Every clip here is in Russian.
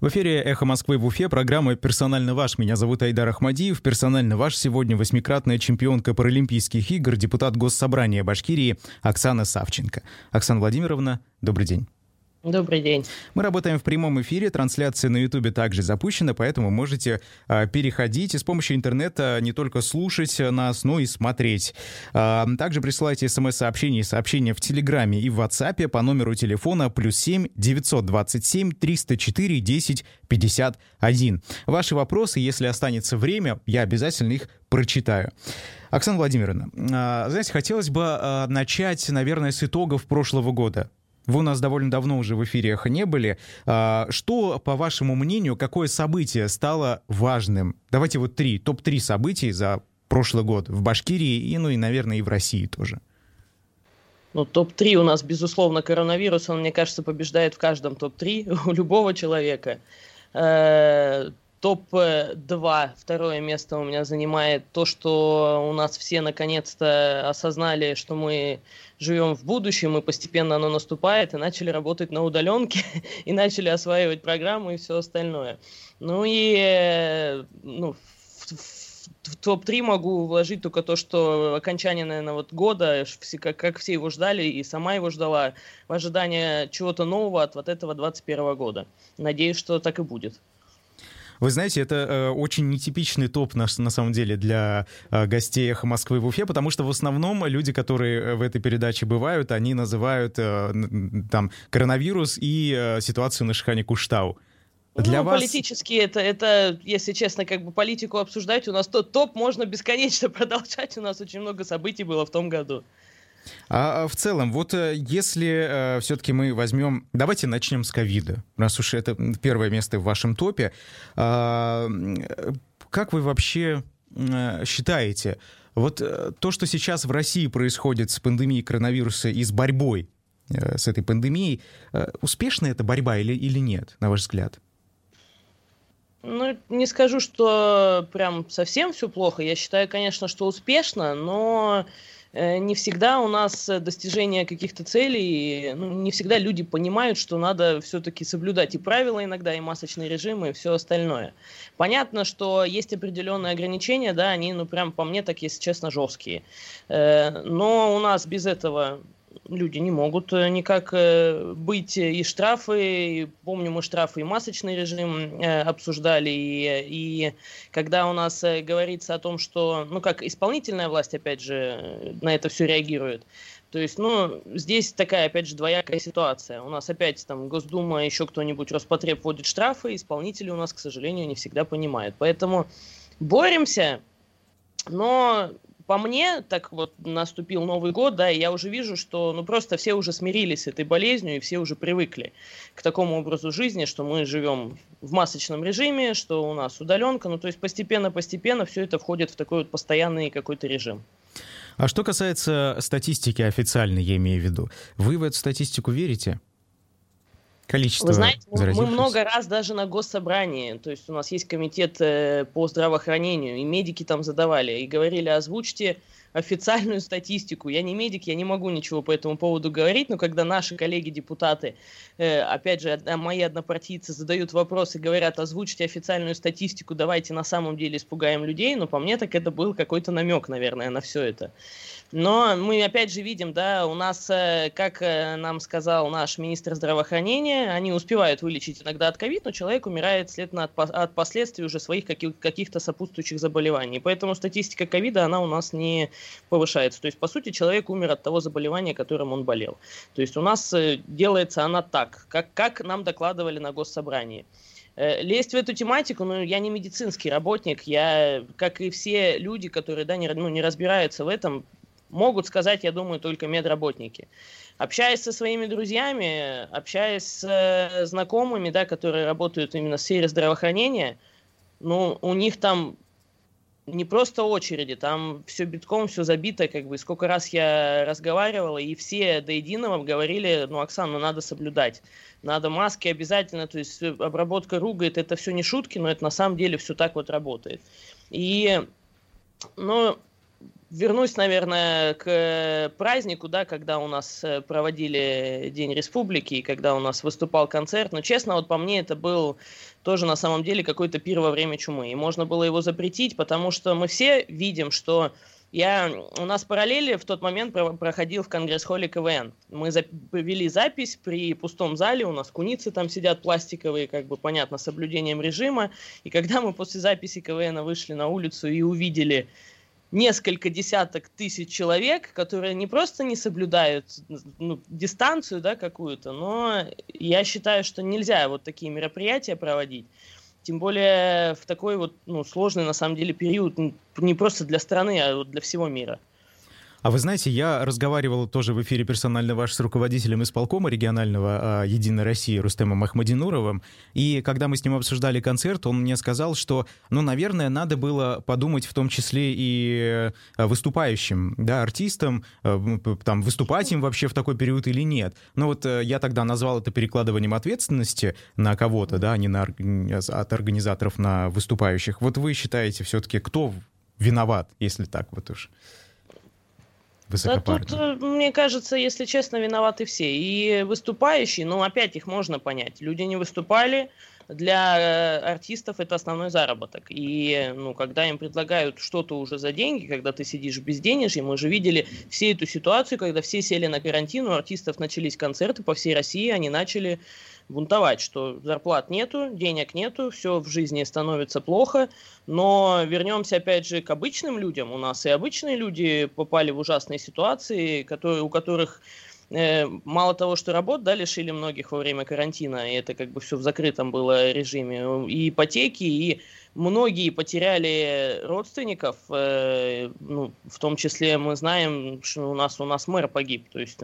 В эфире «Эхо Москвы» в Уфе, программа «Персонально ваш». Меня зовут Айдар Ахмадиев. «Персонально ваш» сегодня восьмикратная чемпионка Паралимпийских игр, депутат Госсобрания Башкирии Оксана Савченко. Оксана Владимировна, добрый день. Добрый день. Мы работаем в прямом эфире, трансляция на Ютубе также запущена, поэтому можете а, переходить и с помощью интернета не только слушать нас, но и смотреть. А, также присылайте смс-сообщения и сообщения в Телеграме и в WhatsApp по номеру телефона плюс 7 927 304 10 51. Ваши вопросы, если останется время, я обязательно их прочитаю. Оксана Владимировна, а, знаете, хотелось бы а, начать, наверное, с итогов прошлого года. Вы у нас довольно давно уже в эфире не были. А, что, по вашему мнению, какое событие стало важным? Давайте вот три, топ-3 событий за прошлый год в Башкирии и, ну и, наверное, и в России тоже. Ну, топ-3 у нас, безусловно, коронавирус, он, мне кажется, побеждает в каждом топ-3 у любого человека. Э, топ-2, второе место у меня занимает то, что у нас все наконец-то осознали, что мы живем в будущем, и постепенно оно наступает, и начали работать на удаленке, и начали осваивать программу и все остальное. Ну и э, ну, в, в, в топ-3 могу вложить только то, что окончание, наверное, вот года, как, как все его ждали, и сама его ждала, в ожидании чего-то нового от вот этого 21 года. Надеюсь, что так и будет. Вы знаете, это э, очень нетипичный топ на, на самом деле для э, гостей «Эхо Москвы» в Уфе, потому что в основном люди, которые э, в этой передаче бывают, они называют э, там коронавирус и э, ситуацию на Шихане Куштау. Для ну, вас... политически это, это, если честно, как бы политику обсуждать, у нас тот топ можно бесконечно продолжать, у нас очень много событий было в том году. А, а в целом, вот э, если э, все-таки мы возьмем... Давайте начнем с ковида, раз уж это первое место в вашем топе. А, как вы вообще э, считаете, вот э, то, что сейчас в России происходит с пандемией коронавируса и с борьбой э, с этой пандемией, э, успешная эта борьба или, или нет, на ваш взгляд? Ну, не скажу, что прям совсем все плохо. Я считаю, конечно, что успешно, но Э, не всегда у нас э, достижение каких-то целей, ну, не всегда люди понимают, что надо все-таки соблюдать и правила иногда, и масочные режимы, и все остальное. Понятно, что есть определенные ограничения, да, они, ну, прям по мне, так, если честно, жесткие. Э, но у нас без этого люди не могут э, никак э, быть. И штрафы, помню, мы штрафы и масочный режим э, обсуждали, и, и когда у нас говорится о том, что, ну, как исполнительная власть, опять же, на это все реагирует, то есть, ну, здесь такая, опять же, двоякая ситуация. У нас опять там Госдума, еще кто-нибудь, Роспотреб вводит штрафы, исполнители у нас, к сожалению, не всегда понимают. Поэтому боремся, но по мне, так вот наступил Новый год, да, и я уже вижу, что ну просто все уже смирились с этой болезнью, и все уже привыкли к такому образу жизни, что мы живем в масочном режиме, что у нас удаленка, ну то есть постепенно-постепенно все это входит в такой вот постоянный какой-то режим. А что касается статистики официальной, я имею в виду, вы в эту статистику верите? Количество Вы знаете, мы много раз даже на госсобрании, то есть у нас есть комитет э, по здравоохранению, и медики там задавали, и говорили, озвучьте официальную статистику. Я не медик, я не могу ничего по этому поводу говорить, но когда наши коллеги-депутаты, э, опять же, мои однопартийцы задают вопросы, говорят, озвучьте официальную статистику, давайте на самом деле испугаем людей, но по мне так это был какой-то намек, наверное, на все это. Но мы опять же видим, да, у нас, э, как э, нам сказал наш министр здравоохранения, они успевают вылечить иногда от ковид, но человек умирает следственно от, от последствий уже своих каких- каких-то сопутствующих заболеваний. Поэтому статистика ковида, она у нас не повышается. То есть, по сути, человек умер от того заболевания, которым он болел. То есть у нас э, делается она так, как, как нам докладывали на госсобрании лезть в эту тематику, ну, я не медицинский работник, я, как и все люди, которые, да, не, ну, не разбираются в этом, могут сказать, я думаю, только медработники. Общаясь со своими друзьями, общаясь с э, знакомыми, да, которые работают именно в сфере здравоохранения, ну, у них там не просто очереди, там все битком, все забито, как бы, сколько раз я разговаривала, и все до единого говорили, ну, Оксана, ну, надо соблюдать, надо маски обязательно, то есть обработка ругает, это все не шутки, но это на самом деле все так вот работает. И, ну, вернусь, наверное, к празднику, да, когда у нас э, проводили День Республики, и когда у нас выступал концерт. Но, честно, вот по мне это был тоже на самом деле какой-то пир во время чумы. И можно было его запретить, потому что мы все видим, что я, у нас параллели в тот момент проходил в Конгресс-холле КВН. Мы за, запись при пустом зале, у нас куницы там сидят пластиковые, как бы понятно, с соблюдением режима. И когда мы после записи КВН вышли на улицу и увидели несколько десяток тысяч человек, которые не просто не соблюдают ну, дистанцию да, какую-то, но я считаю, что нельзя вот такие мероприятия проводить. Тем более в такой вот ну, сложный на самом деле период не просто для страны, а вот для всего мира. А вы знаете, я разговаривал тоже в эфире персонально ваш с руководителем исполкома регионального э, «Единой России» Рустемом Ахмадинуровым, и когда мы с ним обсуждали концерт, он мне сказал, что, ну, наверное, надо было подумать в том числе и э, выступающим, да, артистам, э, там, выступать им вообще в такой период или нет. Но вот э, я тогда назвал это перекладыванием ответственности на кого-то, да, а не на, от организаторов на выступающих. Вот вы считаете все-таки, кто виноват, если так вот уж? Высокопарно. Да тут, мне кажется, если честно, виноваты все. И выступающие, ну, опять их можно понять. Люди не выступали, для э, артистов это основной заработок. И ну, когда им предлагают что-то уже за деньги, когда ты сидишь без денежья, мы же видели все эту ситуацию, когда все сели на карантин, у артистов начались концерты по всей России, они начали бунтовать, что зарплат нету, денег нету, все в жизни становится плохо, но вернемся опять же к обычным людям. У нас и обычные люди попали в ужасные ситуации, которые, у которых э, мало того, что работ, да, лишили многих во время карантина, и это как бы все в закрытом было режиме, и ипотеки, и многие потеряли родственников, э, ну, в том числе мы знаем, что у нас у нас мэр погиб, то есть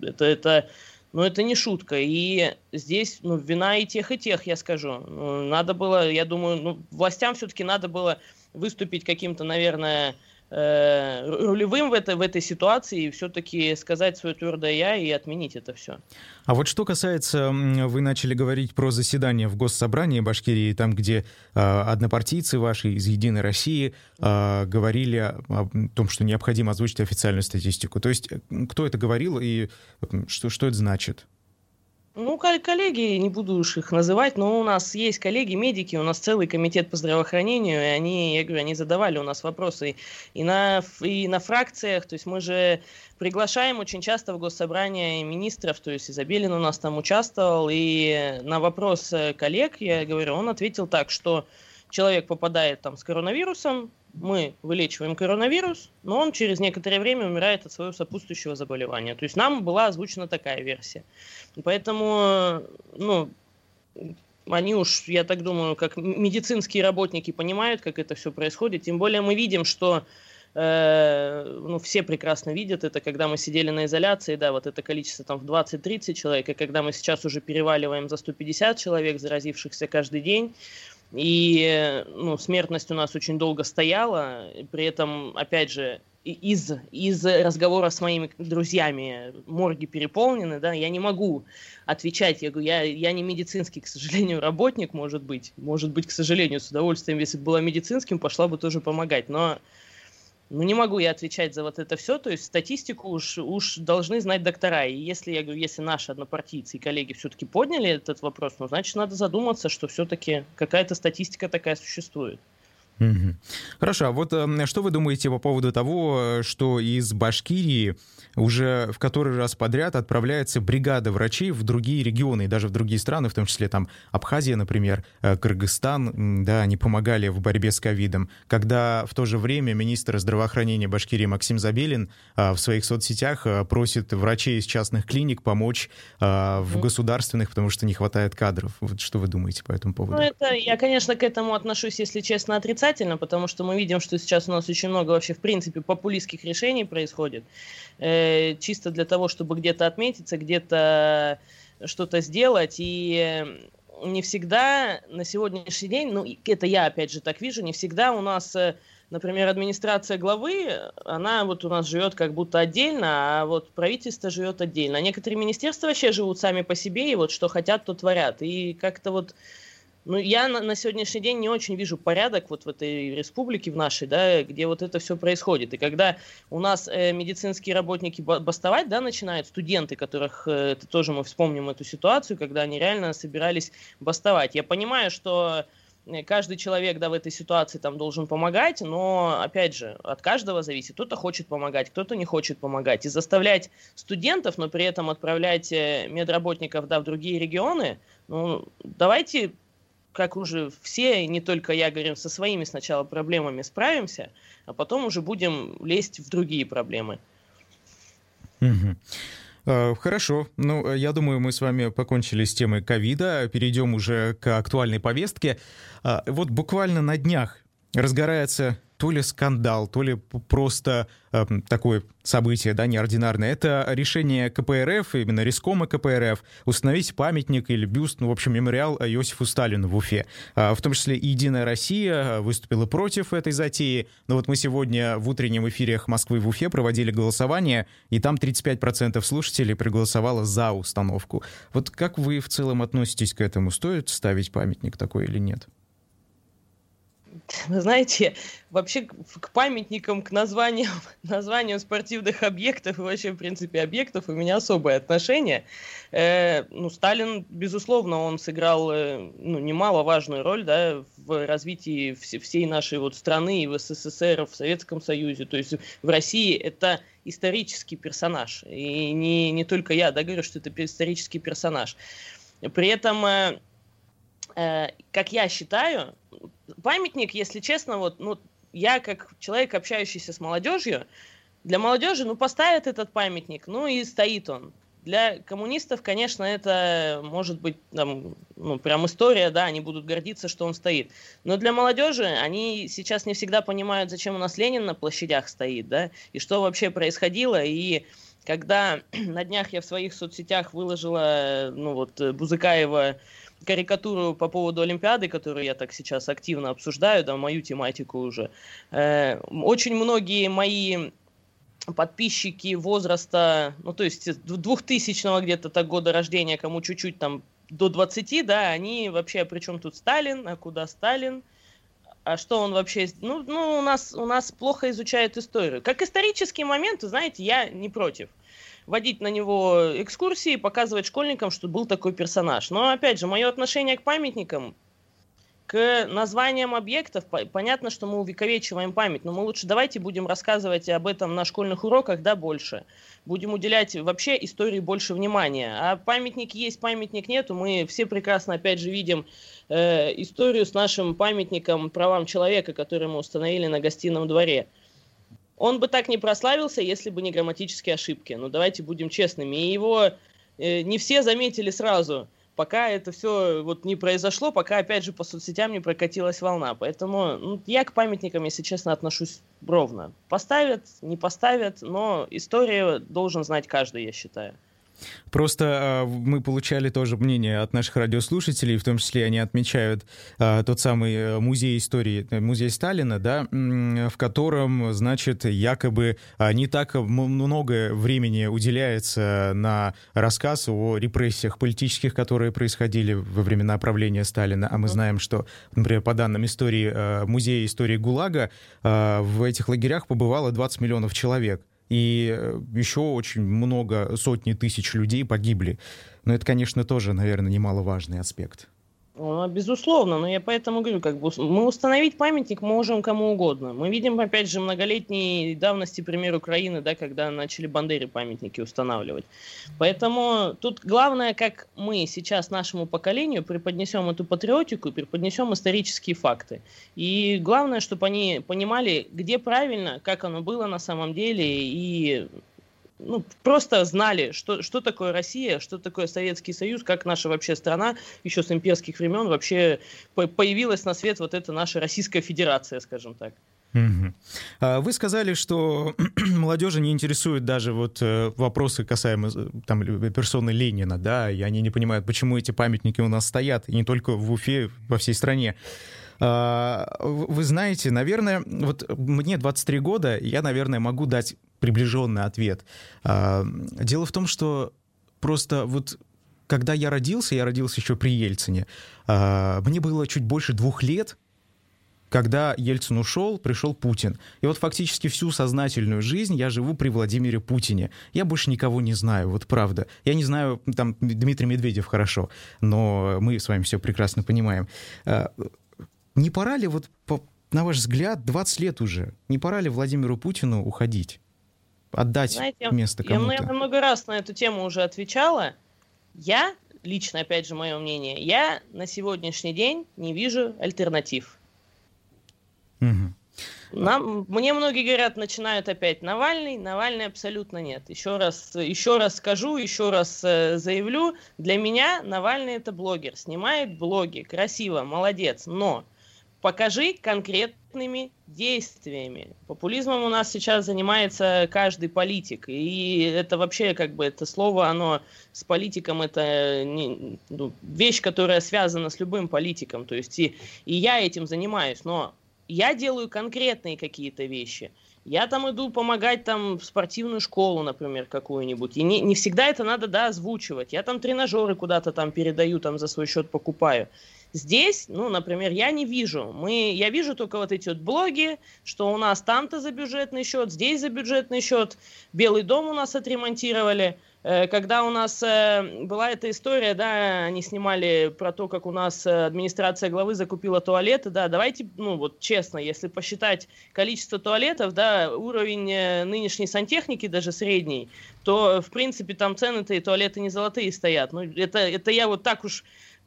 это это но это не шутка. И здесь ну, вина и тех, и тех, я скажу. Ну, надо было, я думаю, ну, властям все-таки надо было выступить каким-то, наверное, э, рулевым в, это, в этой ситуации и все-таки сказать свое твердое «я» и отменить это все. А вот что касается, вы начали говорить про заседание в Госсобрании Башкирии, там, где э, однопартийцы ваши из «Единой России» э, говорили о том, что необходимо озвучить официальную статистику. То есть кто это говорил и что, что это значит? Ну, коллеги, не буду уж их называть, но у нас есть коллеги-медики, у нас целый комитет по здравоохранению, и они, я говорю, они задавали у нас вопросы и на, и на фракциях, то есть мы же приглашаем очень часто в госсобрание министров, то есть Изабелин у нас там участвовал, и на вопрос коллег, я говорю, он ответил так, что человек попадает там с коронавирусом, мы вылечиваем коронавирус, но он через некоторое время умирает от своего сопутствующего заболевания. То есть нам была озвучена такая версия. Поэтому, ну, они уж, я так думаю, как медицинские работники понимают, как это все происходит. Тем более мы видим, что э, ну, все прекрасно видят это, когда мы сидели на изоляции, да, вот это количество там в 20-30 человек, и когда мы сейчас уже переваливаем за 150 человек, заразившихся каждый день, и ну, смертность у нас очень долго стояла, при этом, опять же, из, из разговора с моими друзьями морги переполнены, да, я не могу отвечать, я говорю, я, я не медицинский, к сожалению, работник, может быть, может быть, к сожалению, с удовольствием, если бы была медицинским, пошла бы тоже помогать, но ну, не могу я отвечать за вот это все, то есть статистику уж, уж должны знать доктора. И если, я говорю, если наши однопартийцы и коллеги все-таки подняли этот вопрос, ну, значит, надо задуматься, что все-таки какая-то статистика такая существует. Хорошо, а вот э, что вы думаете по поводу того, что из Башкирии уже в который раз подряд отправляется бригада врачей в другие регионы и даже в другие страны, в том числе там Абхазия, например, э, Кыргызстан, да, они помогали в борьбе с ковидом, когда в то же время министр здравоохранения Башкирии Максим Забелин э, в своих соцсетях просит врачей из частных клиник помочь в государственных, потому что не хватает кадров. Вот что вы думаете по этому поводу? Ну, это я, конечно, к этому отношусь, если честно, отрицательно отрицательно, потому что мы видим, что сейчас у нас очень много вообще, в принципе, популистских решений происходит, э, чисто для того, чтобы где-то отметиться, где-то что-то сделать, и не всегда на сегодняшний день, ну, это я опять же так вижу, не всегда у нас э, например, администрация главы, она вот у нас живет как будто отдельно, а вот правительство живет отдельно. А некоторые министерства вообще живут сами по себе, и вот что хотят, то творят. И как-то вот Ну, я на, на сегодняшний день не очень вижу порядок вот в этой республике, в нашей, да, где вот это все происходит. И когда у нас э, медицинские работники бастовать, да, начинают, студенты, которых, э, это тоже мы вспомним эту ситуацию, когда они реально собирались бастовать. Я понимаю, что э, каждый человек, да, в этой ситуации там должен помогать, но, опять же, от каждого зависит. Кто-то хочет помогать, кто-то не хочет помогать. И заставлять студентов, но при этом отправлять э, медработников, да, в другие регионы, ну, давайте как уже все, и не только я, говорим, со своими сначала проблемами справимся, а потом уже будем лезть в другие проблемы. Угу. Хорошо. Ну, я думаю, мы с вами покончили с темой ковида, перейдем уже к актуальной повестке. А, вот буквально на днях разгорается то ли скандал, то ли просто э, такое событие, да, неординарное. Это решение КПРФ, именно Рискома КПРФ, установить памятник или бюст, ну, в общем, мемориал Иосифу Сталину в Уфе. А, в том числе и «Единая Россия» выступила против этой затеи. Но вот мы сегодня в утреннем эфире Москвы в Уфе проводили голосование, и там 35% слушателей проголосовало за установку. Вот как вы в целом относитесь к этому? Стоит ставить памятник такой или нет? знаете, вообще к памятникам, к названиям, названиям спортивных объектов и вообще, в принципе, объектов у меня особое отношение. Э, ну, Сталин, безусловно, он сыграл э, ну, немаловажную роль да, в развитии вс- всей нашей вот страны и в СССР, в Советском Союзе. То есть в России это исторический персонаж. И не, не только я да, говорю, что это исторический персонаж. При этом... Э как я считаю, памятник, если честно, вот, ну, я как человек, общающийся с молодежью, для молодежи, ну, поставят этот памятник, ну, и стоит он. Для коммунистов, конечно, это может быть там, ну, прям история, да, они будут гордиться, что он стоит. Но для молодежи они сейчас не всегда понимают, зачем у нас Ленин на площадях стоит, да, и что вообще происходило. И когда на днях я в своих соцсетях выложила, ну вот, Бузыкаева карикатуру по поводу Олимпиады, которую я так сейчас активно обсуждаю, да, мою тематику уже. Э, очень многие мои подписчики возраста, ну, то есть 2000 где-то так года рождения, кому чуть-чуть там до 20, да, они вообще, при чем тут Сталин, а куда Сталин, а что он вообще... Ну, ну у, нас, у нас плохо изучают историю. Как исторический момент, знаете, я не против водить на него экскурсии, показывать школьникам, что был такой персонаж. Но, опять же, мое отношение к памятникам, к названиям объектов, понятно, что мы увековечиваем память, но мы лучше давайте будем рассказывать об этом на школьных уроках, да, больше. Будем уделять вообще истории больше внимания. А памятник есть, памятник нету. Мы все прекрасно, опять же, видим э, историю с нашим памятником правам человека, который мы установили на гостином дворе он бы так не прославился, если бы не грамматические ошибки. Ну, давайте будем честными. И его э, не все заметили сразу, пока это все вот не произошло, пока, опять же, по соцсетям не прокатилась волна. Поэтому ну, я к памятникам, если честно, отношусь ровно. Поставят, не поставят, но историю должен знать каждый, я считаю. Просто э, мы получали тоже мнение от наших радиослушателей, в том числе они отмечают э, тот самый э, музей истории, э, музей Сталина, да, в котором, значит, якобы э, не так много времени уделяется на рассказ о репрессиях политических, которые происходили во времена правления Сталина, а мы знаем, что, например, по данным истории э, музея истории ГУЛАГа, в этих лагерях побывало 20 миллионов человек и э, еще очень много, сотни тысяч людей погибли. Но это, конечно, тоже, наверное, немаловажный аспект. Безусловно, но я поэтому говорю, как бы мы установить памятник можем кому угодно. Мы видим, опять же, многолетней давности пример Украины, да, когда начали Бандере памятники устанавливать. Поэтому тут главное, как мы сейчас нашему поколению преподнесем эту патриотику и преподнесем исторические факты. И главное, чтобы они понимали, где правильно, как оно было на самом деле, и ну, просто знали, что, что такое Россия, что такое Советский Союз, как наша вообще страна еще с имперских времен вообще появилась на свет вот эта наша Российская Федерация, скажем так. Угу. Вы сказали, что молодежи не интересуют даже вот э, вопросы касаемо э, там, персоны Ленина, да, и они не понимают, почему эти памятники у нас стоят, и не только в Уфе, во всей стране. А, вы знаете, наверное, вот мне 23 года, я, наверное, могу дать приближенный ответ. А, дело в том, что просто вот когда я родился, я родился еще при Ельцине, а, мне было чуть больше двух лет, когда Ельцин ушел, пришел Путин. И вот фактически всю сознательную жизнь я живу при Владимире Путине. Я больше никого не знаю, вот правда. Я не знаю, там, Дмитрий Медведев хорошо, но мы с вами все прекрасно понимаем. А, не пора ли, вот, на ваш взгляд, 20 лет уже, не пора ли Владимиру Путину уходить? Отдать Знаете, место кому-то? Я много раз на эту тему уже отвечала. Я, лично, опять же, мое мнение, я на сегодняшний день не вижу альтернатив. Угу. Нам, мне многие говорят, начинают опять Навальный. Навальный абсолютно нет. Еще раз, еще раз скажу, еще раз э, заявлю. Для меня Навальный это блогер. Снимает блоги. Красиво, молодец. Но покажи конкретными действиями. Популизмом у нас сейчас занимается каждый политик. И это вообще, как бы, это слово, оно с политиком, это не, ну, вещь, которая связана с любым политиком. То есть и, и я этим занимаюсь, но я делаю конкретные какие-то вещи. Я там иду помогать там в спортивную школу, например, какую-нибудь. И не, не всегда это надо, да, озвучивать. Я там тренажеры куда-то там передаю, там за свой счет покупаю. Здесь, ну, например, я не вижу. Мы, я вижу только вот эти вот блоги, что у нас там-то за бюджетный счет, здесь за бюджетный счет. Белый дом у нас отремонтировали. Э, когда у нас э, была эта история, да, они снимали про то, как у нас э, администрация главы закупила туалеты, да, давайте, ну, вот честно, если посчитать количество туалетов, да, уровень нынешней сантехники, даже средний, то, в принципе, там цены-то и туалеты не золотые стоят. Ну, это, это я вот так уж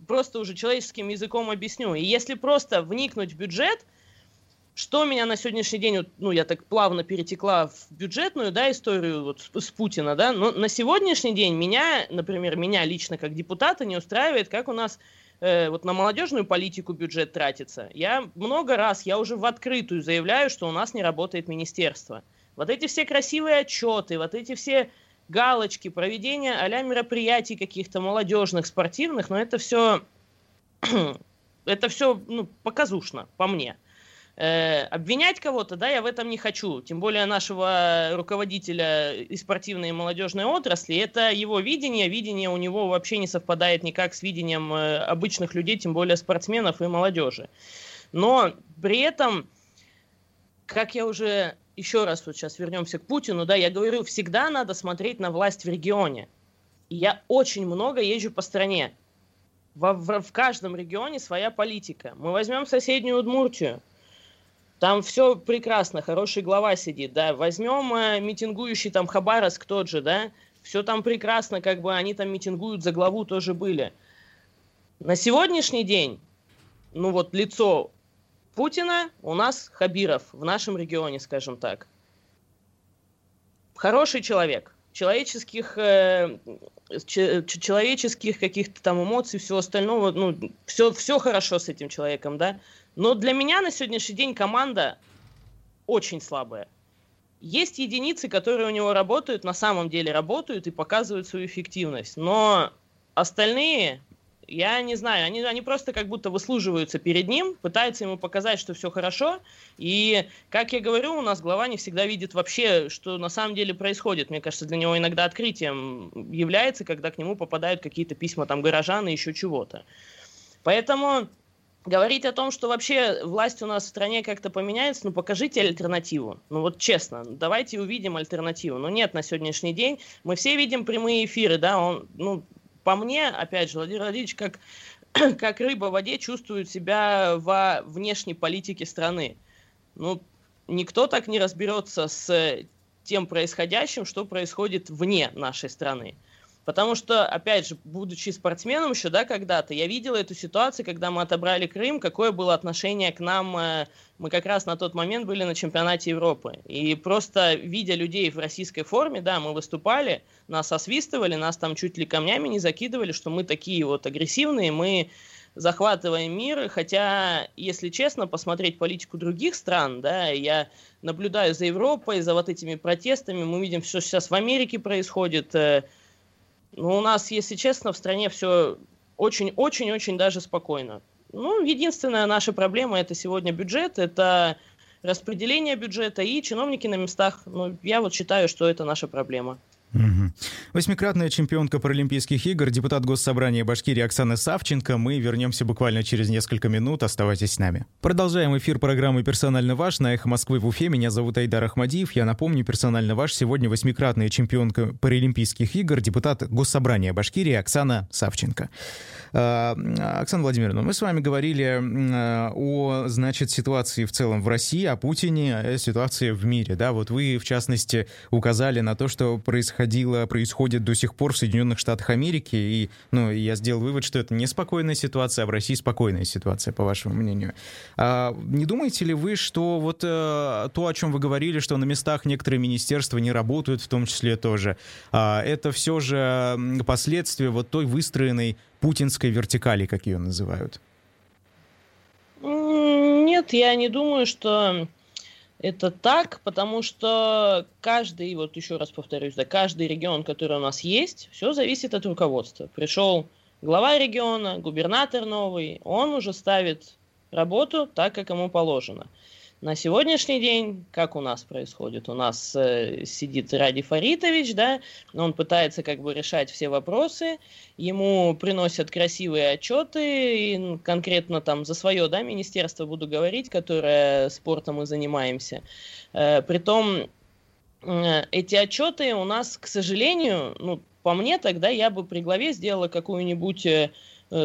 просто уже человеческим языком объясню. И если просто вникнуть в бюджет, что меня на сегодняшний день, ну, я так плавно перетекла в бюджетную, да, историю вот с, с Путина, да, но на сегодняшний день меня, например, меня лично как депутата не устраивает, как у нас э, вот на молодежную политику бюджет тратится. Я много раз, я уже в открытую заявляю, что у нас не работает министерство. Вот эти все красивые отчеты, вот эти все галочки, проведение а мероприятий каких-то молодежных, спортивных, но это все, это все ну, показушно, по мне. Э, обвинять кого-то, да, я в этом не хочу. Тем более нашего руководителя и спортивной и молодежной отрасли, это его видение. Видение у него вообще не совпадает никак с видением э, обычных людей, тем более спортсменов и молодежи. Но при этом, как я уже еще раз вот сейчас вернемся к Путину, да, я говорю, всегда надо смотреть на власть в регионе. И я очень много езжу по стране. В, в, в каждом регионе своя политика. Мы возьмем соседнюю Удмуртию. Там все прекрасно, хороший глава сидит, да. Возьмем э, митингующий там Хабаровск тот же, да. Все там прекрасно, как бы они там митингуют за главу тоже были. На сегодняшний день, ну вот лицо Путина у нас Хабиров в нашем регионе, скажем так. Хороший человек. Человеческих, э, человеческих каких-то там эмоций, всего остального, ну, все, все хорошо с этим человеком, да. Но для меня на сегодняшний день команда очень слабая. Есть единицы, которые у него работают, на самом деле работают и показывают свою эффективность. Но остальные я не знаю, они, они просто как будто выслуживаются перед ним, пытаются ему показать, что все хорошо. И, как я говорю, у нас глава не всегда видит вообще, что на самом деле происходит. Мне кажется, для него иногда открытием является, когда к нему попадают какие-то письма там горожан и еще чего-то. Поэтому говорить о том, что вообще власть у нас в стране как-то поменяется, ну покажите альтернативу. Ну вот честно, давайте увидим альтернативу. Но нет, на сегодняшний день мы все видим прямые эфиры, да, он, ну, по мне, опять же, Владимир Владимирович как, как рыба в воде чувствует себя во внешней политике страны. Ну, никто так не разберется с тем происходящим, что происходит вне нашей страны. Потому что, опять же, будучи спортсменом еще, да, когда-то, я видела эту ситуацию, когда мы отобрали Крым, какое было отношение к нам, э, мы как раз на тот момент были на чемпионате Европы. И просто видя людей в российской форме, да, мы выступали, нас освистывали, нас там чуть ли камнями не закидывали, что мы такие вот агрессивные, мы захватываем мир, хотя, если честно, посмотреть политику других стран, да, я наблюдаю за Европой, за вот этими протестами, мы видим, что сейчас в Америке происходит, э, ну, у нас, если честно, в стране все очень-очень-очень даже спокойно. Ну, единственная наша проблема это сегодня бюджет, это распределение бюджета и чиновники на местах. Ну, я вот считаю, что это наша проблема. Восьмикратная чемпионка Паралимпийских игр, депутат Госсобрания Башкирии Оксана Савченко. Мы вернемся буквально через несколько минут. Оставайтесь с нами. Продолжаем эфир программы «Персонально ваш» на «Эхо Москвы» в Уфе. Меня зовут Айдар Ахмадиев. Я напомню, «Персонально ваш» сегодня восьмикратная чемпионка Паралимпийских игр, депутат Госсобрания Башкирии Оксана Савченко. А, Оксана Владимировна, мы с вами говорили о, значит, ситуации в целом в России, о Путине, о ситуации в мире. Да, вот вы, в частности, указали на то, что происходило, происходит до сих пор в Соединенных Штатах Америки, и ну, я сделал вывод, что это неспокойная ситуация, а в России спокойная ситуация, по вашему мнению. А, не думаете ли вы, что вот а, то, о чем вы говорили, что на местах некоторые министерства не работают, в том числе тоже, а, это все же последствия вот той выстроенной путинской вертикали, как ее называют? Нет, я не думаю, что это так, потому что каждый, вот еще раз повторюсь, да, каждый регион, который у нас есть, все зависит от руководства. Пришел глава региона, губернатор новый, он уже ставит работу так, как ему положено. На сегодняшний день, как у нас происходит? У нас э, сидит Ради Фаритович, да, он пытается как бы решать все вопросы, ему приносят красивые отчеты, и конкретно там за свое, да, министерство буду говорить, которое спортом мы занимаемся. Э, притом э, эти отчеты у нас, к сожалению, ну, по мне тогда я бы при главе сделала какую-нибудь Э,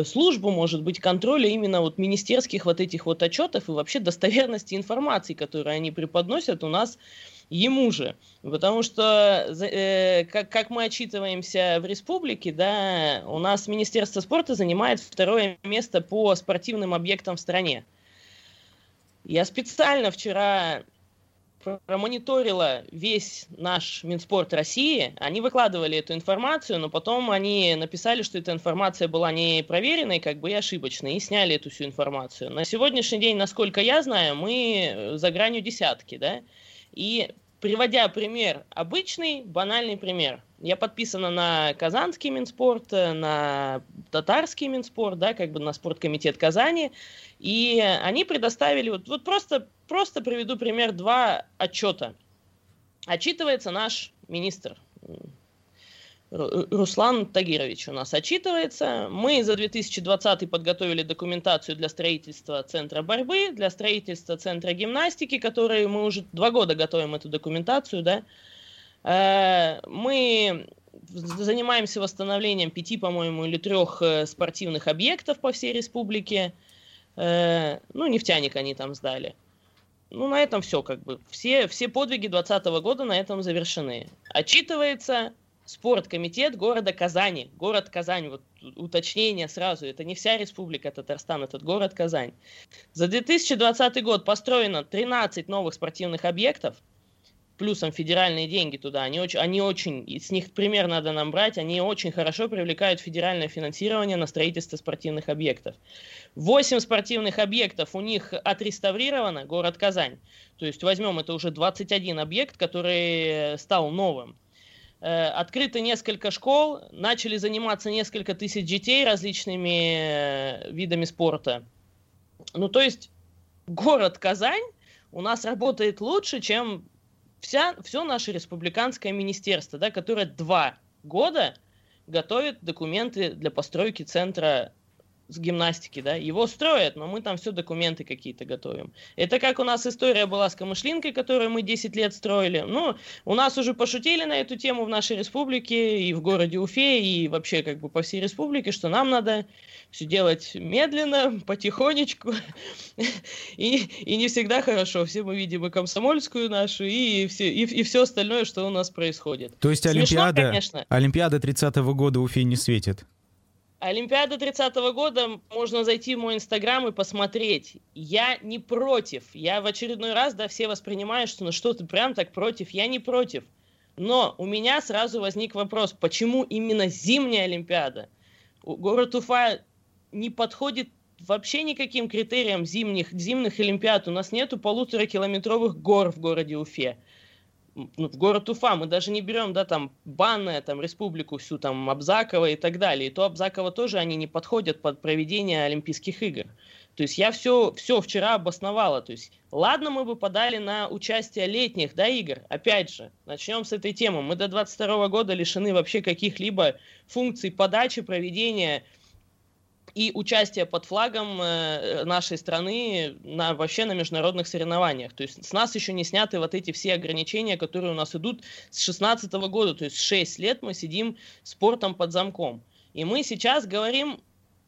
службу, может быть, контроля именно вот министерских вот этих вот отчетов и вообще достоверности информации, которую они преподносят у нас ему же. Потому что, э, как, как мы отчитываемся в республике, да, у нас Министерство спорта занимает второе место по спортивным объектам в стране. Я специально вчера промониторила весь наш Минспорт России, они выкладывали эту информацию, но потом они написали, что эта информация была не проверенной, как бы и ошибочной, и сняли эту всю информацию. На сегодняшний день, насколько я знаю, мы за гранью десятки, да, и приводя пример, обычный, банальный пример. Я подписана на Казанский Минспорт, на Татарский Минспорт, да, как бы на спорткомитет Казани, и они предоставили, вот, вот просто, просто приведу пример, два отчета. Отчитывается наш министр Руслан Тагирович у нас отчитывается. Мы за 2020 подготовили документацию для строительства центра борьбы, для строительства центра гимнастики, которые мы уже два года готовим эту документацию, да. Э, мы занимаемся восстановлением пяти, по-моему, или трех э, спортивных объектов по всей республике. Э, ну, нефтяник они там сдали. Ну, на этом все, как бы. Все, все подвиги 2020 года на этом завершены. Отчитывается спорткомитет города Казани. Город Казань, вот уточнение сразу, это не вся республика Татарстан, этот город Казань. За 2020 год построено 13 новых спортивных объектов – плюсом федеральные деньги туда, они очень, они очень, с них пример надо нам брать, они очень хорошо привлекают федеральное финансирование на строительство спортивных объектов. Восемь спортивных объектов у них отреставрировано, город Казань. То есть возьмем, это уже 21 объект, который стал новым. Э, открыто несколько школ, начали заниматься несколько тысяч детей различными э, видами спорта. Ну, то есть город Казань у нас работает лучше, чем вся, все наше республиканское министерство, да, которое два года готовит документы для постройки центра с гимнастики, да, его строят, но мы там все документы какие-то готовим. Это как у нас история была с камышлинкой, которую мы 10 лет строили. Ну, у нас уже пошутили на эту тему в нашей республике и в городе Уфе, и вообще как бы по всей республике, что нам надо все делать медленно, потихонечку, и, и не всегда хорошо. Все мы видим и комсомольскую нашу, и все, и, и все остальное, что у нас происходит. То есть Смешно, Олимпиада, конечно. Олимпиада 30-го года Уфе не светит? Олимпиада 30-го года, можно зайти в мой инстаграм и посмотреть. Я не против. Я в очередной раз, да, все воспринимают, что ну что ты прям так против. Я не против. Но у меня сразу возник вопрос, почему именно зимняя Олимпиада? Город Уфа не подходит вообще никаким критериям зимних, зимних Олимпиад. У нас нету полутора километровых гор в городе Уфе ну, в город Уфа, мы даже не берем, да, там, Банная, там, республику всю, там, Абзакова и так далее. И то Абзакова тоже они не подходят под проведение Олимпийских игр. То есть я все, все вчера обосновала. То есть ладно, мы бы подали на участие летних да, игр. Опять же, начнем с этой темы. Мы до 22 года лишены вообще каких-либо функций подачи, проведения и участия под флагом э, нашей страны на, вообще на международных соревнованиях. То есть с нас еще не сняты вот эти все ограничения, которые у нас идут с 16 года. То есть 6 лет мы сидим спортом под замком. И мы сейчас говорим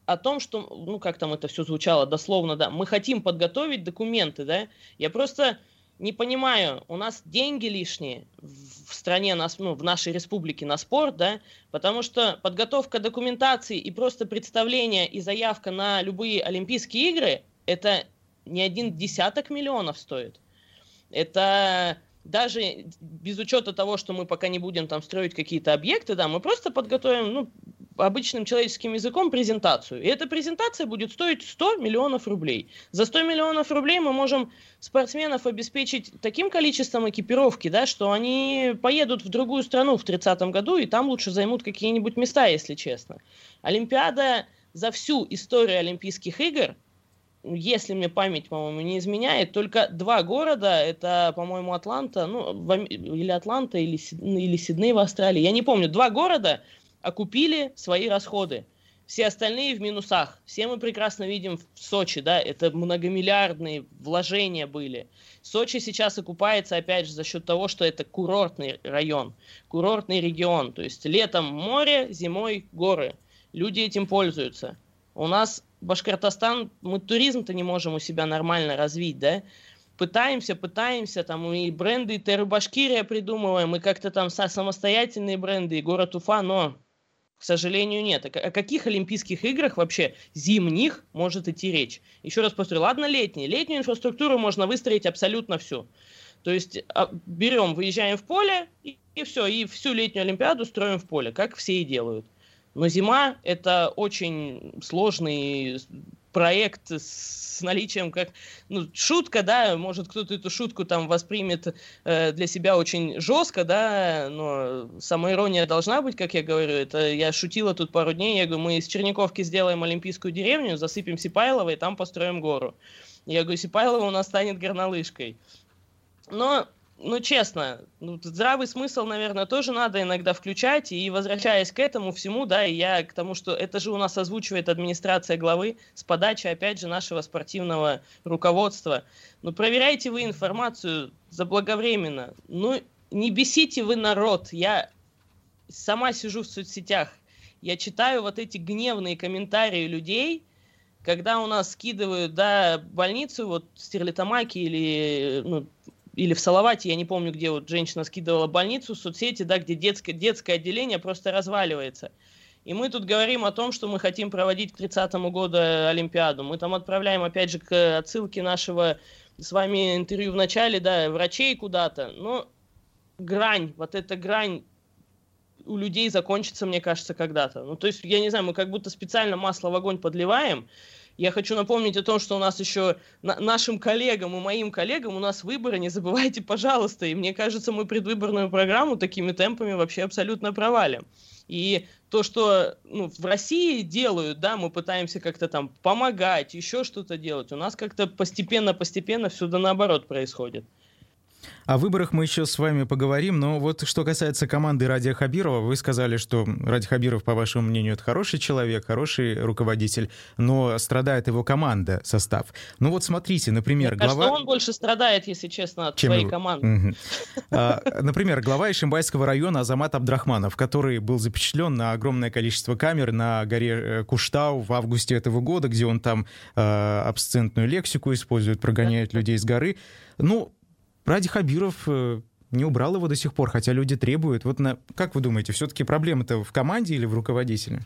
о том, что, ну, как там это все звучало дословно, да, мы хотим подготовить документы, да, я просто не понимаю, у нас деньги лишние в стране, ну, в нашей республике на спорт, да, потому что подготовка документации и просто представление и заявка на любые Олимпийские игры, это не один десяток миллионов стоит. Это даже без учета того, что мы пока не будем там строить какие-то объекты, да, мы просто подготовим, ну, обычным человеческим языком презентацию. И эта презентация будет стоить 100 миллионов рублей. За 100 миллионов рублей мы можем спортсменов обеспечить таким количеством экипировки, да, что они поедут в другую страну в 30 году и там лучше займут какие-нибудь места, если честно. Олимпиада за всю историю Олимпийских игр если мне память, по-моему, не изменяет, только два города, это, по-моему, Атланта, ну, или Атланта, или, или Сидней в Австралии, я не помню, два города окупили свои расходы. Все остальные в минусах. Все мы прекрасно видим в Сочи, да, это многомиллиардные вложения были. Сочи сейчас окупается, опять же, за счет того, что это курортный район, курортный регион. То есть летом море, зимой горы. Люди этим пользуются. У нас Башкортостан, мы туризм-то не можем у себя нормально развить, да, пытаемся, пытаемся, там и бренды, и Тербашкирия придумываем, и как-то там самостоятельные бренды, и город Уфа, но к сожалению, нет. О каких Олимпийских играх вообще зимних может идти речь? Еще раз повторю, ладно летние. Летнюю инфраструктуру можно выстроить абсолютно всю. То есть а, берем, выезжаем в поле, и, и все, и всю летнюю Олимпиаду строим в поле, как все и делают. Но зима – это очень сложный проект с наличием как ну, шутка, да, может кто-то эту шутку там воспримет э, для себя очень жестко, да, но самоирония должна быть, как я говорю. Это я шутила тут пару дней, я говорю, мы из Черниковки сделаем олимпийскую деревню, засыпем Сипайлово и там построим гору. Я говорю, Сипайлово у нас станет горнолыжкой. Но ну, честно, ну, здравый смысл, наверное, тоже надо иногда включать. И возвращаясь к этому всему, да, и я к тому, что это же у нас озвучивает администрация главы с подачи, опять же, нашего спортивного руководства. Ну, проверяйте вы информацию заблаговременно. Ну, не бесите вы народ. Я сама сижу в соцсетях, я читаю вот эти гневные комментарии людей, когда у нас скидывают, да, больницу, вот Стерлитамаки или ну, или в Салавате, я не помню, где вот женщина скидывала больницу, в соцсети, да, где детское, детское отделение просто разваливается. И мы тут говорим о том, что мы хотим проводить к 30 году Олимпиаду. Мы там отправляем, опять же, к отсылке нашего с вами интервью в начале, да, врачей куда-то. Но грань, вот эта грань у людей закончится, мне кажется, когда-то. Ну, то есть, я не знаю, мы как будто специально масло в огонь подливаем, я хочу напомнить о том, что у нас еще на нашим коллегам и моим коллегам у нас выборы, не забывайте, пожалуйста. И мне кажется, мы предвыборную программу такими темпами вообще абсолютно провалим. И то, что ну, в России делают, да, мы пытаемся как-то там помогать, еще что-то делать, у нас как-то постепенно-постепенно все да наоборот происходит. О выборах мы еще с вами поговорим, но вот что касается команды Радия Хабирова, вы сказали, что Ради Хабиров, по вашему мнению, это хороший человек, хороший руководитель, но страдает его команда, состав. Ну вот смотрите, например, Мне глава... он больше страдает, если честно, от Чем своей его? команды. А, например, глава Ишимбайского района Азамат Абдрахманов, который был запечатлен на огромное количество камер на горе э, Куштау в августе этого года, где он там э, абсцентную лексику использует, прогоняет людей с горы. Ну, Ради Хабиров э, не убрал его до сих пор, хотя люди требуют. Вот на... как вы думаете, все-таки проблема-то в команде или в руководителе?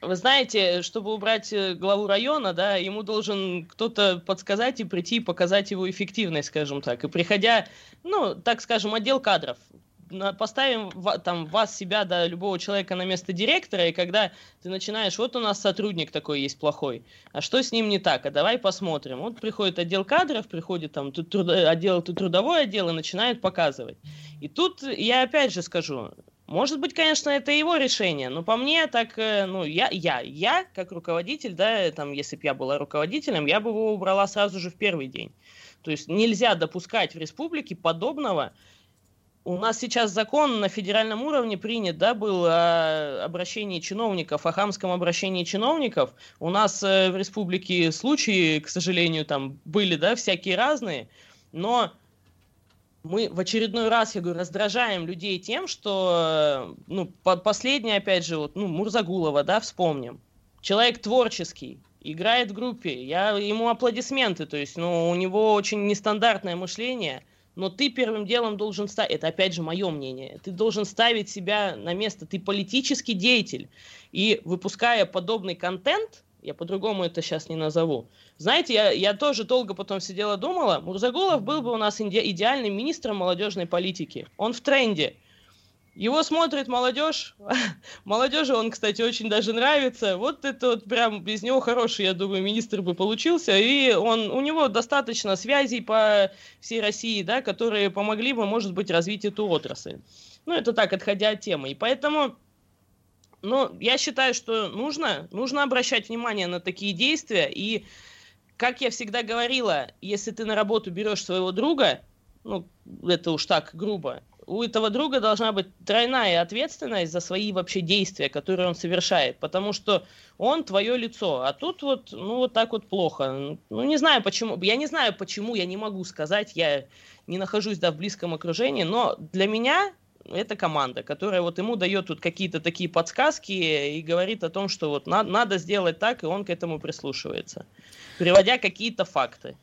Вы знаете, чтобы убрать э, главу района, да, ему должен кто-то подсказать и прийти и показать его эффективность, скажем так. И приходя, ну, так скажем, отдел кадров, поставим там вас, себя, да, любого человека на место директора, и когда ты начинаешь, вот у нас сотрудник такой есть плохой, а что с ним не так, а давай посмотрим. Вот приходит отдел кадров, приходит там труд, отдел, трудовой отдел и начинает показывать. И тут я опять же скажу, Может быть, конечно, это его решение, но по мне так, э, ну, я, я, я, как руководитель, да, там, если бы я была руководителем, я бы его убрала сразу же в первый день. То есть нельзя допускать в республике подобного. У нас сейчас закон на федеральном уровне принят, да, был о обращении чиновников, о хамском обращении чиновников. У нас э, в республике случаи, к сожалению, там были, да, всякие разные, но мы в очередной раз, я говорю, раздражаем людей тем, что, э, ну, по последнее, опять же, вот, ну, Мурзагулова, да, вспомним. Человек творческий, играет в группе, я ему аплодисменты, то есть, ну, у него очень нестандартное мышление, но ты первым делом должен ставить, это опять же мое мнение, ты должен ставить себя на место, ты политический деятель, и выпуская подобный контент, я по-другому это сейчас не назову. Знаете, я, я тоже долго потом сидела думала, Мурзагулов был бы у нас иде- идеальным министром молодежной политики. Он в тренде. Его смотрит молодежь. Молодежи он, кстати, очень даже нравится. Вот это вот прям без него хороший, я думаю, министр бы получился. И он, у него достаточно связей по всей России, да, которые помогли бы, может быть, развить эту отрасль. Ну, это так, отходя от темы. И поэтому но я считаю, что нужно, нужно обращать внимание на такие действия. И, как я всегда говорила, если ты на работу берешь своего друга, ну, это уж так грубо, у этого друга должна быть тройная ответственность за свои вообще действия, которые он совершает, потому что он твое лицо, а тут вот, ну, вот так вот плохо. Ну, не знаю почему, я не знаю почему, я не могу сказать, я не нахожусь, да, в близком окружении, но для меня это команда, которая вот ему дает тут какие-то такие подсказки и говорит о том, что вот на, надо сделать так, и он к этому прислушивается, приводя какие-то факты.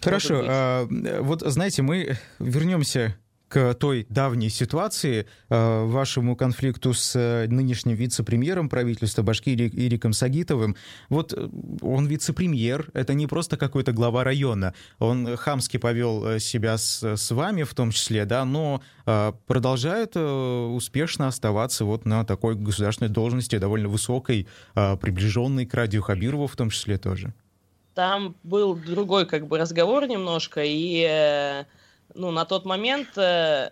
Хорошо, а, вот знаете, мы вернемся к той давней ситуации, э, вашему конфликту с э, нынешним вице-премьером правительства Башкирии Ириком Сагитовым. Вот э, он вице-премьер, это не просто какой-то глава района. Он хамски повел себя с, с вами в том числе, да, но продолжает успешно оставаться вот на такой государственной должности, довольно высокой, приближенной к Радио Хабирову в том числе тоже. Там был другой как бы разговор немножко, и ну, на тот момент э,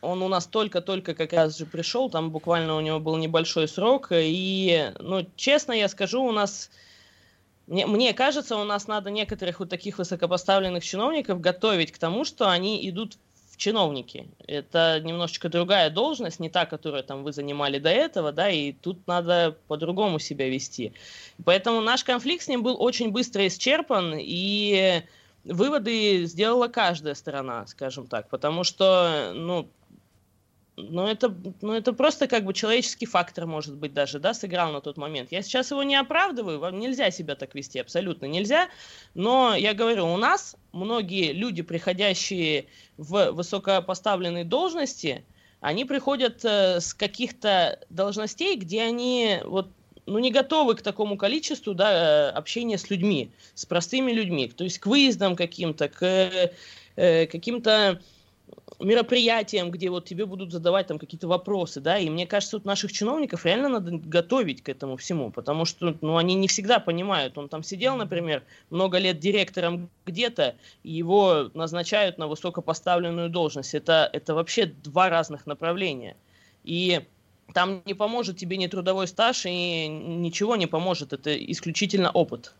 он у нас только-только как раз же пришел, там буквально у него был небольшой срок, и, ну, честно я скажу, у нас, мне, мне кажется, у нас надо некоторых вот таких высокопоставленных чиновников готовить к тому, что они идут в чиновники. Это немножечко другая должность, не та, которую там вы занимали до этого, да, и тут надо по-другому себя вести. Поэтому наш конфликт с ним был очень быстро исчерпан, и выводы сделала каждая сторона, скажем так, потому что, ну, ну это, ну, это просто как бы человеческий фактор, может быть, даже, да, сыграл на тот момент. Я сейчас его не оправдываю, вам нельзя себя так вести, абсолютно нельзя, но я говорю, у нас многие люди, приходящие в высокопоставленные должности, они приходят э, с каких-то должностей, где они вот ну, не готовы к такому количеству да, общения с людьми, с простыми людьми, то есть к выездам каким-то, к э, каким-то мероприятиям, где вот тебе будут задавать там какие-то вопросы, да, и мне кажется, вот наших чиновников реально надо готовить к этому всему, потому что, ну, они не всегда понимают, он там сидел, например, много лет директором где-то, и его назначают на высокопоставленную должность, это, это вообще два разных направления, и там не поможет тебе ни трудовой стаж и ничего не поможет. Это исключительно опыт.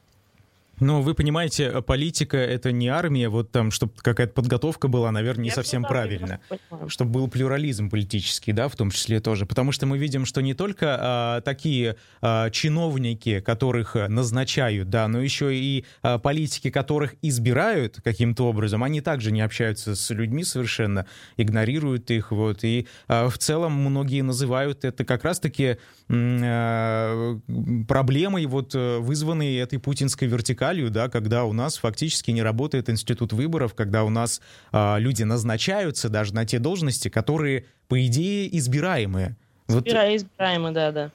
Но вы понимаете, политика — это не армия, вот там, чтобы какая-то подготовка была, наверное, не Я совсем правильно. Чтобы был плюрализм политический, да, в том числе тоже. Потому что мы видим, что не только а, такие а, чиновники, которых назначают, да, но еще и а, политики, которых избирают каким-то образом, они также не общаются с людьми совершенно, игнорируют их, вот. И а, в целом многие называют это как раз-таки а, проблемой, вот, вызванной этой путинской вертикалью вертикалью, да, когда у нас фактически не работает институт выборов, когда у нас а, люди назначаются даже на те должности, которые, по идее, избираемые. Избира... Вот... Избираемые, да, да.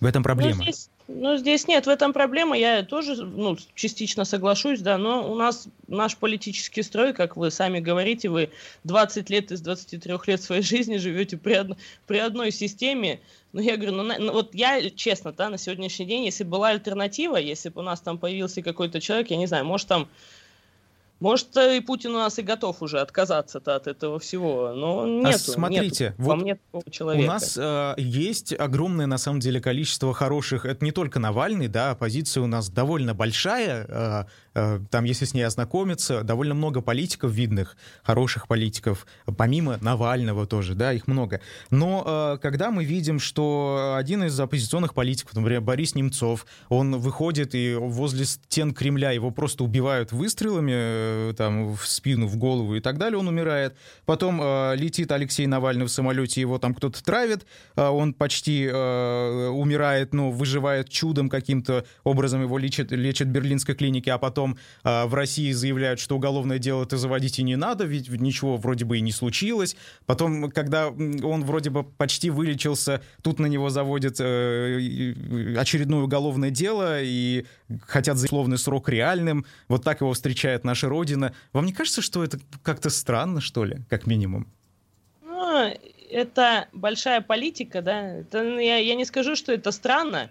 В этом проблема. Ну, здесь, ну, здесь нет, в этом проблема. Я тоже ну, частично соглашусь, да, но у нас наш политический строй, как вы сами говорите, вы 20 лет из 23 лет своей жизни живете при, одно, при одной системе. Ну, я говорю, ну, на, ну, вот я, честно, да, на сегодняшний день, если была альтернатива, если бы у нас там появился какой-то человек, я не знаю, может, там Может, э, и Путин у нас и готов уже отказаться-то от этого всего, но нет. А смотрите, нету, вот мне такого человека. у нас э, есть огромное, на самом деле, количество хороших, это не только Навальный, да, оппозиция у нас довольно большая, э, э, там, если с ней ознакомиться, довольно много политиков видных, хороших политиков, помимо Навального тоже, да, их много. Но э, когда мы видим, что один из оппозиционных политиков, например, Борис Немцов, он выходит и возле стен Кремля его просто убивают выстрелами, Э, там в спину, в голову и так далее, он умирает. Потом э, летит Алексей Навальный в самолете, его там кто-то травит, э, он почти э, умирает, но выживает чудом каким-то образом, его лечат, лечат в берлинской клинике, а потом э, в России заявляют, что уголовное дело это заводить и не надо, ведь ничего вроде бы и не случилось. Потом, когда он вроде бы почти вылечился, тут на него заводят э, очередное уголовное дело и хотят за условный срок реальным. Вот так его встречает наша родина родина. Вам не кажется, что это как-то странно, что ли, как минимум? Ну, это большая политика, да. Это, ну, я, я не скажу, что это странно.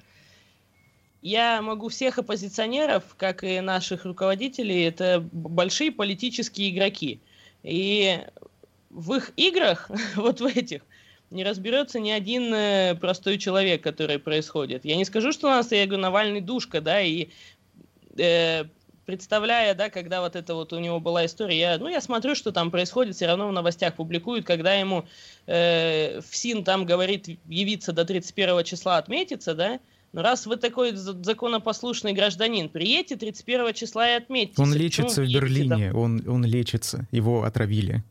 Я могу всех оппозиционеров, как и наших руководителей, это большие политические игроки. И в их играх, вот в этих, не разберется ни один э, простой человек, который происходит. Я не скажу, что у нас, я говорю, Навальный душка, да, и э, представляя, да, когда вот это вот у него была история, я, ну, я смотрю, что там происходит, все равно в новостях публикуют, когда ему э, ФСИН там говорит явиться до 31 числа, отметиться, да, но раз вы такой законопослушный гражданин, приедьте 31 числа и отметьте. Он лечится в Берлине, он, он лечится, его отравили.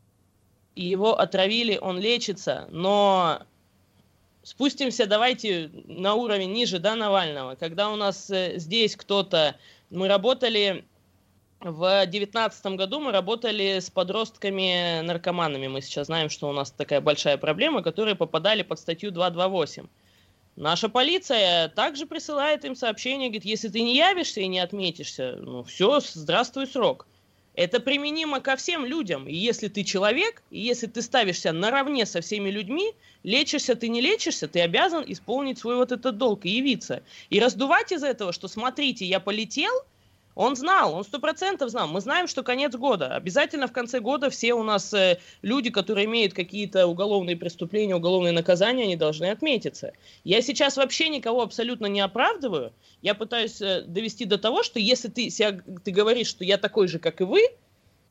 И его отравили, он лечится, но спустимся давайте на уровень ниже, да, Навального. Когда у нас э, здесь кто-то мы работали в девятнадцатом году мы работали с подростками-наркоманами. Мы сейчас знаем, что у нас такая большая проблема, которые попадали под статью 228. Наша полиция также присылает им сообщение, говорит, если ты не явишься и не отметишься, ну все, здравствуй срок. Это применимо ко всем людям. И если ты человек, и если ты ставишься наравне со всеми людьми, лечишься ты не лечишься, ты обязан исполнить свой вот этот долг и явиться. И раздувать из этого, что смотрите, я полетел – он знал, он сто процентов знал. Мы знаем, что конец года. Обязательно в конце года все у нас э, люди, которые имеют какие-то уголовные преступления, уголовные наказания, они должны отметиться. Я сейчас вообще никого абсолютно не оправдываю. Я пытаюсь э, довести до того, что если ты, себя, ты говоришь, что я такой же, как и вы,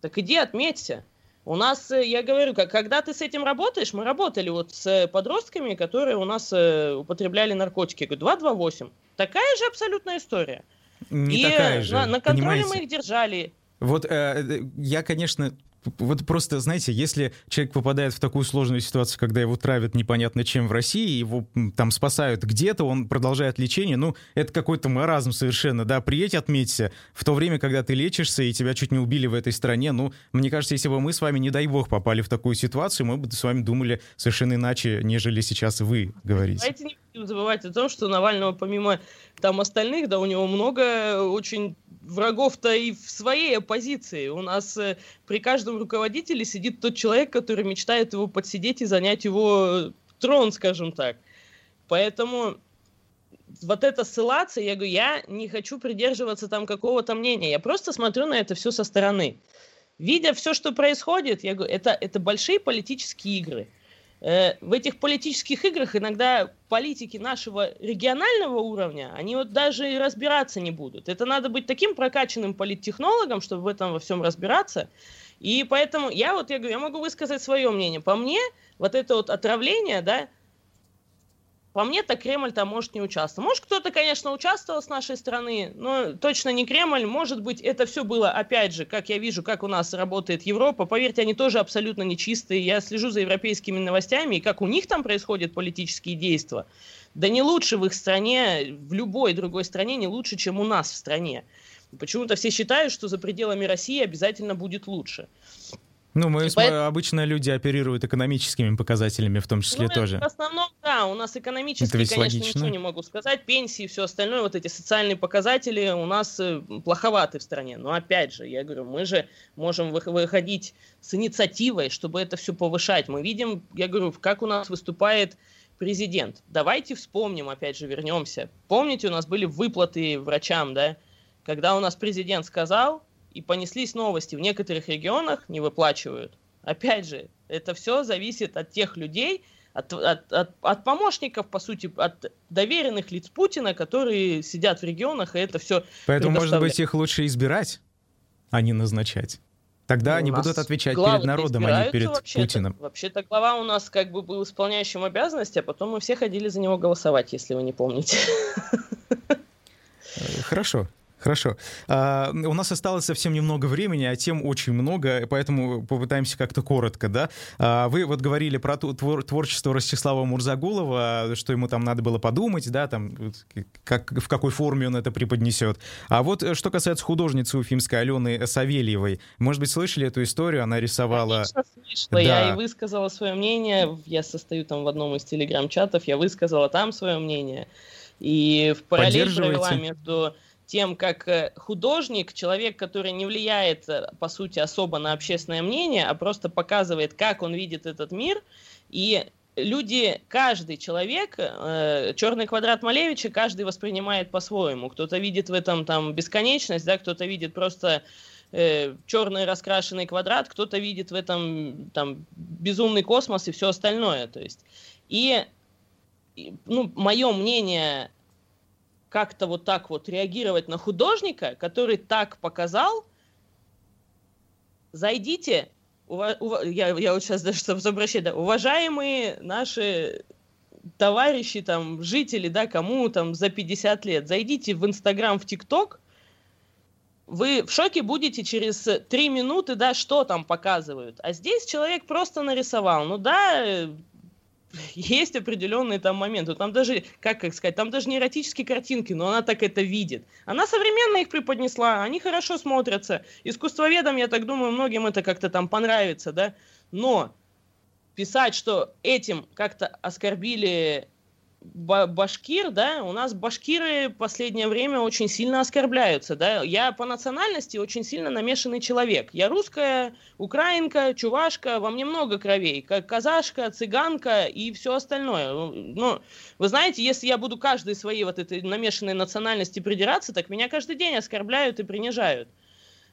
так иди отметься. У нас, э, я говорю, как, когда ты с этим работаешь, мы работали вот с подростками, которые у нас употребляли наркотики. Говорю, 228. Такая же абсолютная история. Не и такая же. На, на контроле понимаете? мы их держали. Вот э, э, я, конечно, вот просто, знаете, если человек попадает в такую сложную ситуацию, когда его травят непонятно чем в России, его там спасают где-то, он продолжает лечение, ну, это какой-то маразм совершенно, да, приедь, отметься, в то время, когда ты лечишься, и тебя чуть не убили в этой стране, ну, мне кажется, если бы мы с вами, не дай бог, попали в такую ситуацию, мы бы с вами думали совершенно иначе, нежели сейчас вы говорите. Давайте не будем забывать о том, что Навального, помимо там остальных, да, у него много очень врагов-то и в своей оппозиции. У нас э, при каждом руководителе сидит тот человек, который мечтает его подсидеть и занять его трон, скажем так. Поэтому вот это ссылаться, я говорю, я не хочу придерживаться там какого-то мнения. Я просто смотрю на это все со стороны. Видя все, что происходит, я говорю, это, это большие политические игры. Э, в этих политических играх иногда политики нашего регионального уровня, они вот даже и разбираться не будут. Это надо быть таким прокачанным политтехнологом, чтобы в этом во всем разбираться. И поэтому я вот, я говорю, я могу высказать свое мнение. По мне, вот это вот отравление, да, по мне, так Кремль там может не участвовать. Может, кто-то, конечно, участвовал с нашей стороны, но точно не Кремль. Может быть, это все было, опять же, как я вижу, как у нас работает Европа. Поверьте, они тоже абсолютно нечистые. Я слежу за европейскими новостями, и как у них там происходят политические действия. Да не лучше в их стране, в любой другой стране, не лучше, чем у нас в стране. Почему-то все считают, что за пределами России обязательно будет лучше. Ну, мы Поэтому... обычно люди оперируют экономическими показателями в том числе ну, тоже. В основном, да, у нас экономически, конечно, логично. ничего не могу сказать. Пенсии и все остальное, вот эти социальные показатели у нас э, плоховаты в стране. Но опять же, я говорю, мы же можем выходить с инициативой, чтобы это все повышать. Мы видим, я говорю, как у нас выступает президент. Давайте вспомним, опять же, вернемся. Помните, у нас были выплаты врачам, да? Когда у нас президент сказал, и понеслись новости. В некоторых регионах не выплачивают. Опять же, это все зависит от тех людей, от, от, от, от помощников, по сути, от доверенных лиц Путина, которые сидят в регионах, и это все Поэтому, может быть, их лучше избирать, а не назначать. Тогда ну, они будут отвечать перед народом, а не перед вообще Путиным. Вообще-то глава у нас как бы был исполняющим обязанности, а потом мы все ходили за него голосовать, если вы не помните. Хорошо. Хорошо. А, у нас осталось совсем немного времени, а тем очень много, поэтому попытаемся как-то коротко, да. А, вы вот говорили про твор творчество Ростислава Мурзагулова, что ему там надо было подумать, да, там, как, в какой форме он это преподнесет. А вот э, что касается художницы уфимской Алены Савельевой, может быть, слышали эту историю? Она рисовала... Конечно, слышала. Да. Я и высказала свое мнение. Я состою там в одном из телеграм-чатов, я высказала там свое мнение. И в параллель провела между тем, как э, художник, человек, который не влияет, э, по сути, особо на общественное мнение, а просто показывает, как он видит этот мир, и люди, каждый человек, э, черный квадрат Малевича, каждый воспринимает по-своему. Кто-то видит в этом там бесконечность, да, кто-то видит просто э, черный раскрашенный квадрат, кто-то видит в этом там безумный космос и все остальное. То есть и ну, мое мнение как-то вот так вот реагировать на художника, который так показал, зайдите, ува, ува, я, я вот сейчас даже обращаюсь, да, уважаемые наши товарищи, там, жители, да, кому там за 50 лет, зайдите в Инстаграм, в ТикТок, вы в шоке будете через 3 минуты, да, что там показывают. А здесь человек просто нарисовал. Ну да, есть определенные там моменты. Там даже, как, как сказать, там даже не эротические картинки, но она так это видит. Она современно их преподнесла, они хорошо смотрятся. Искусствоведам, я так думаю, многим это как-то там понравится, да. Но писать, что этим как-то оскорбили башкир, да, у нас башкиры в последнее время очень сильно оскорбляются, да, я по национальности очень сильно намешанный человек, я русская, украинка, чувашка, во мне много кровей, как казашка, цыганка и все остальное, ну, вы знаете, если я буду каждой своей вот этой намешанной национальности придираться, так меня каждый день оскорбляют и принижают.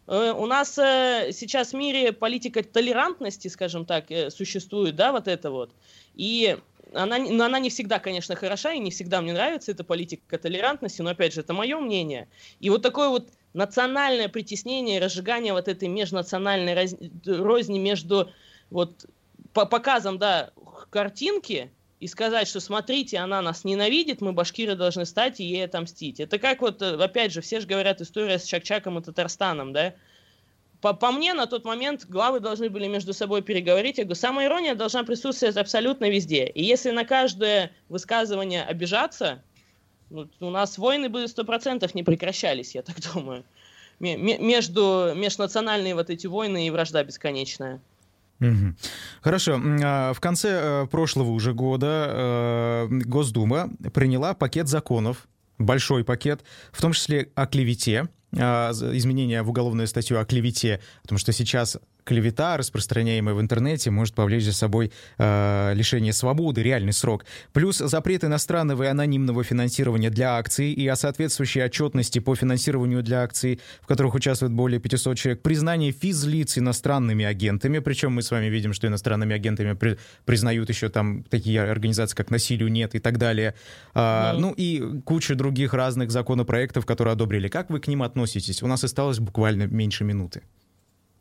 Э, у нас э, сейчас в мире политика толерантности, скажем так, э, существует, да, вот это вот. И она, но она не всегда, конечно, хороша, и не всегда мне нравится эта политика толерантности, но, опять же, это мое мнение. И вот такое вот национальное притеснение, разжигание вот этой межнациональной роз... розни между вот по показом, да, картинки, и сказать, что смотрите, она нас ненавидит, мы башкиры должны стать и ей отомстить. Это как вот, э, опять же, все же говорят история с Чакчаком и Татарстаном, да, по, по мне, на тот момент главы должны были между собой переговорить. Я говорю, самая ирония должна присутствовать абсолютно везде. И если на каждое высказывание обижаться, ну, у нас войны бы сто процентов не прекращались, я так думаю. Между, межнациональные вот эти войны и вражда бесконечная. Хорошо. А, в конце э, прошлого уже года э, Госдума приняла пакет законов, большой пакет, в том числе о клевете, изменения в уголовную статью о клевете, потому что сейчас клевета, распространяемая в интернете, может повлечь за собой э, лишение свободы, реальный срок. Плюс запрет иностранного и анонимного финансирования для акций и о соответствующей отчетности по финансированию для акций, в которых участвует более 500 человек. Признание физлиц иностранными агентами, причем мы с вами видим, что иностранными агентами при, признают еще там такие организации, как «Насилию нет» и так далее. А, mm. Ну и куча других разных законопроектов, которые одобрили. Как вы к ним относитесь? У нас осталось буквально меньше минуты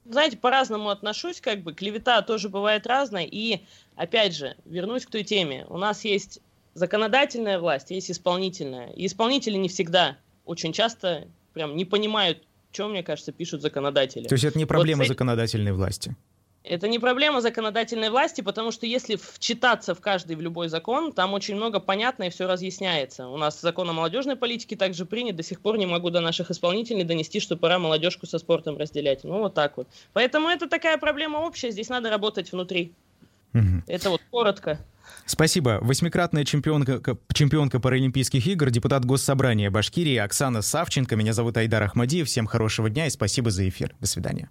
знаете, по-разному отношусь, как бы клевета тоже бывает разная. И, опять же, вернусь к той теме. У нас есть законодательная власть, есть исполнительная. И исполнители не всегда, очень часто прям не понимают, что, мне кажется, пишут законодатели. То есть это не проблема вот, законодательной власти? Это не проблема законодательной власти, потому что если вчитаться в каждый, в любой закон, там очень много понятно и все разъясняется. У нас закон о молодежной политике также принят, до сих пор не могу до наших исполнителей донести, что пора молодежку со спортом разделять. Ну, вот так вот. Поэтому это такая проблема общая, здесь надо работать внутри. Угу. Это вот коротко. Спасибо. Восьмикратная чемпионка, чемпионка Паралимпийских игр, депутат Госсобрания Башкирии Оксана Савченко. Меня зовут Айдар Ахмадиев. Всем хорошего дня и спасибо за эфир. До свидания.